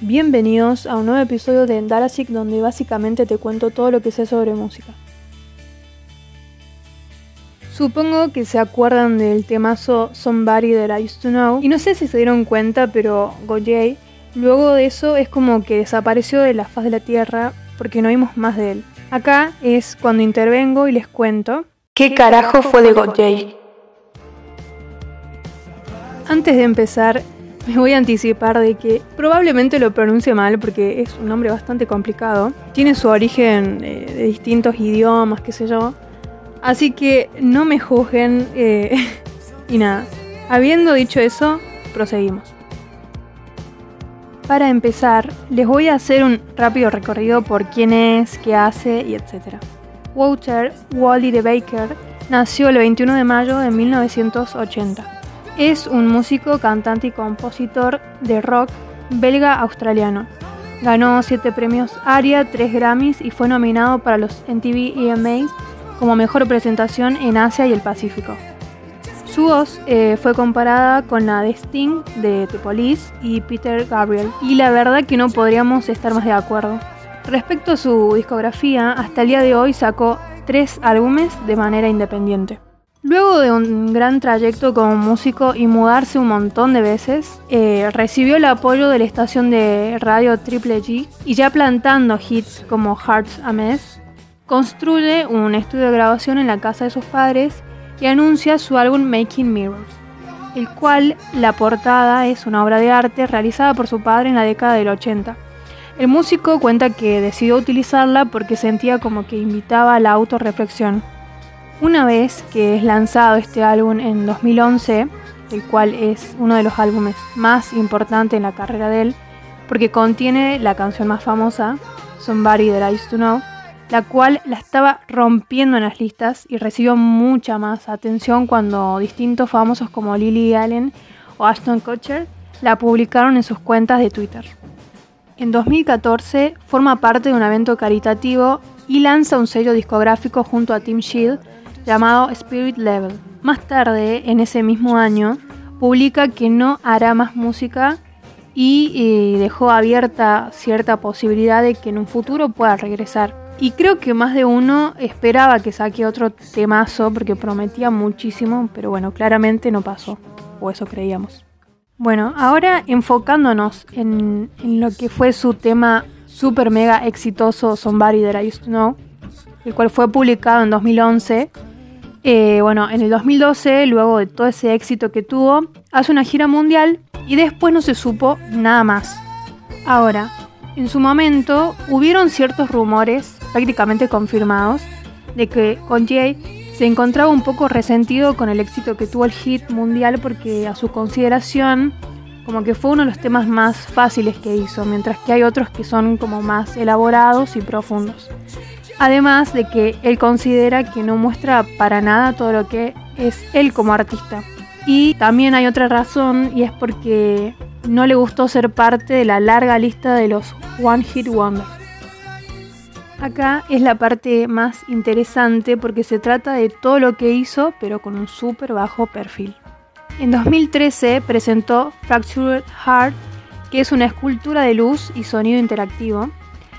Bienvenidos a un nuevo episodio de Endarasic donde básicamente te cuento todo lo que sé sobre música. Supongo que se acuerdan del temazo Somebody That I Used to Know y no sé si se dieron cuenta pero Gojay luego de eso es como que desapareció de la faz de la tierra porque no vimos más de él. Acá es cuando intervengo y les cuento qué carajo fue de Gojay. Antes de empezar, me voy a anticipar de que probablemente lo pronuncie mal porque es un nombre bastante complicado. Tiene su origen eh, de distintos idiomas, qué sé yo. Así que no me juzguen eh, y nada. Habiendo dicho eso, proseguimos. Para empezar, les voy a hacer un rápido recorrido por quién es, qué hace y etc. Walter Wally de Baker nació el 21 de mayo de 1980 es un músico, cantante y compositor de rock belga-australiano. Ganó 7 premios ARIA, 3 Grammys y fue nominado para los MTV EMAs como mejor presentación en Asia y el Pacífico. Su voz eh, fue comparada con la de Sting de The Police y Peter Gabriel, y la verdad que no podríamos estar más de acuerdo. Respecto a su discografía, hasta el día de hoy sacó 3 álbumes de manera independiente. Luego de un gran trayecto como músico y mudarse un montón de veces, eh, recibió el apoyo de la estación de radio Triple G y ya plantando hits como Hearts a Mess, construye un estudio de grabación en la casa de sus padres y anuncia su álbum Making Mirrors, el cual la portada es una obra de arte realizada por su padre en la década del 80. El músico cuenta que decidió utilizarla porque sentía como que invitaba a la autorreflexión. Una vez que es lanzado este álbum en 2011, el cual es uno de los álbumes más importantes en la carrera de él, porque contiene la canción más famosa, Somebody That I Used to Know, la cual la estaba rompiendo en las listas y recibió mucha más atención cuando distintos famosos como Lily Allen o Ashton Kutcher la publicaron en sus cuentas de Twitter. En 2014 forma parte de un evento caritativo y lanza un sello discográfico junto a Tim Shield llamado Spirit Level. Más tarde, en ese mismo año, publica que no hará más música y dejó abierta cierta posibilidad de que en un futuro pueda regresar. Y creo que más de uno esperaba que saque otro temazo porque prometía muchísimo, pero bueno, claramente no pasó, o eso creíamos. Bueno, ahora enfocándonos en, en lo que fue su tema super mega exitoso Somebody That I Used to Know, el cual fue publicado en 2011 eh, bueno, en el 2012, luego de todo ese éxito que tuvo, hace una gira mundial y después no se supo nada más. Ahora, en su momento hubieron ciertos rumores, prácticamente confirmados, de que Jay se encontraba un poco resentido con el éxito que tuvo el hit mundial porque a su consideración como que fue uno de los temas más fáciles que hizo, mientras que hay otros que son como más elaborados y profundos. Además de que él considera que no muestra para nada todo lo que es él como artista. Y también hay otra razón y es porque no le gustó ser parte de la larga lista de los One Hit Wonder. Acá es la parte más interesante porque se trata de todo lo que hizo pero con un súper bajo perfil. En 2013 presentó Fractured Heart, que es una escultura de luz y sonido interactivo,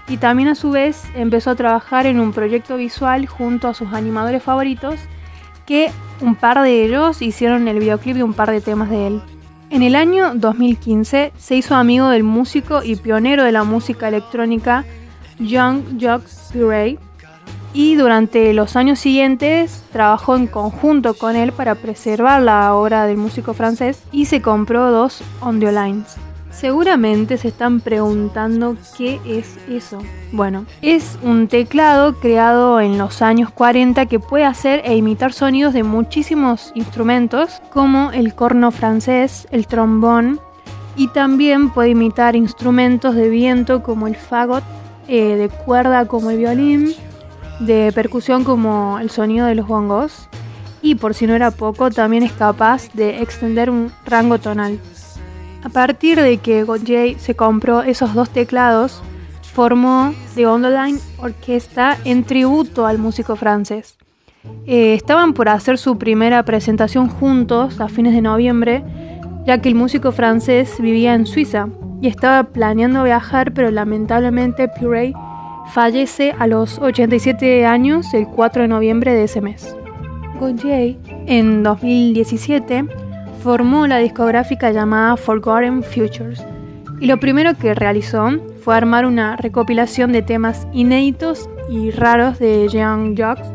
y también a su vez empezó a trabajar en un proyecto visual junto a sus animadores favoritos que un par de ellos hicieron el videoclip de un par de temas de él. En el año 2015 se hizo amigo del músico y pionero de la música electrónica Young Jacques Purey y durante los años siguientes trabajó en conjunto con él para preservar la obra del músico francés y se compró dos Ondiolines. Seguramente se están preguntando qué es eso. Bueno, es un teclado creado en los años 40 que puede hacer e imitar sonidos de muchísimos instrumentos como el corno francés, el trombón y también puede imitar instrumentos de viento como el fagot, eh, de cuerda como el violín, de percusión como el sonido de los bongos y por si no era poco también es capaz de extender un rango tonal. A partir de que Gautier se compró esos dos teclados, formó The Online Orquesta en tributo al músico francés. Eh, estaban por hacer su primera presentación juntos a fines de noviembre, ya que el músico francés vivía en Suiza, y estaba planeando viajar, pero lamentablemente Purey fallece a los 87 años el 4 de noviembre de ese mes. Gojay en 2017 formó la discográfica llamada Forgotten Futures y lo primero que realizó fue armar una recopilación de temas inéditos y raros de Young Jocks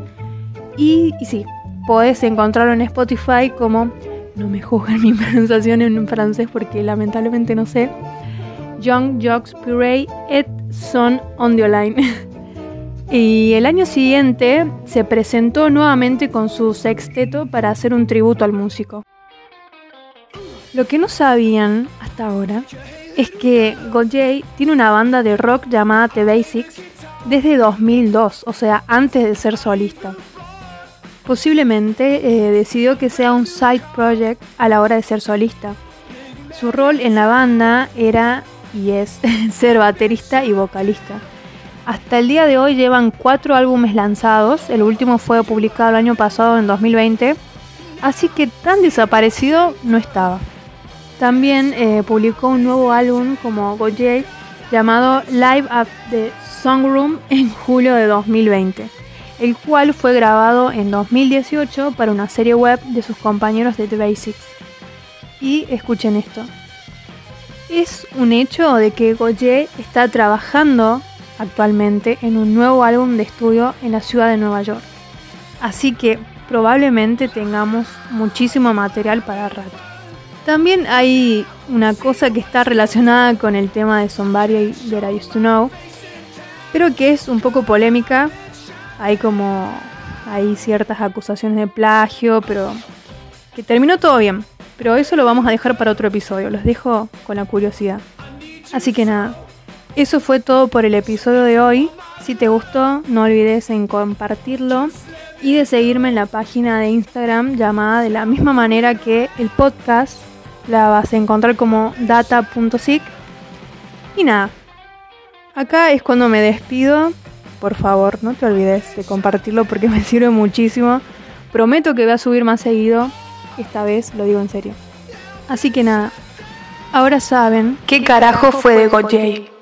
y, sí, podés encontrarlo en Spotify como, no me juzguen mi pronunciación en francés porque lamentablemente no sé, Young Jocks Puree et Son on the Line. y el año siguiente se presentó nuevamente con su sexteto para hacer un tributo al músico. Lo que no sabían hasta ahora es que Gojay tiene una banda de rock llamada The Basics desde 2002, o sea, antes de ser solista. Posiblemente eh, decidió que sea un side project a la hora de ser solista. Su rol en la banda era y es ser baterista y vocalista. Hasta el día de hoy llevan cuatro álbumes lanzados, el último fue publicado el año pasado en 2020, así que tan desaparecido no estaba. También eh, publicó un nuevo álbum como Gojay llamado Live at the Songroom en julio de 2020, el cual fue grabado en 2018 para una serie web de sus compañeros de The Basics. Y escuchen esto. Es un hecho de que Goye está trabajando actualmente en un nuevo álbum de estudio en la ciudad de Nueva York. Así que probablemente tengamos muchísimo material para rato. También hay una cosa que está relacionada con el tema de Somebody That I Used to Know, pero que es un poco polémica. Hay como hay ciertas acusaciones de plagio, pero que terminó todo bien. Pero eso lo vamos a dejar para otro episodio, los dejo con la curiosidad. Así que nada, eso fue todo por el episodio de hoy. Si te gustó, no olvides en compartirlo y de seguirme en la página de Instagram llamada de la misma manera que el podcast. La vas a encontrar como data.sic. Y nada, acá es cuando me despido. Por favor, no te olvides de compartirlo porque me sirve muchísimo. Prometo que voy a subir más seguido esta vez lo digo en serio. Así que nada, ahora saben qué carajo fue de Gojay.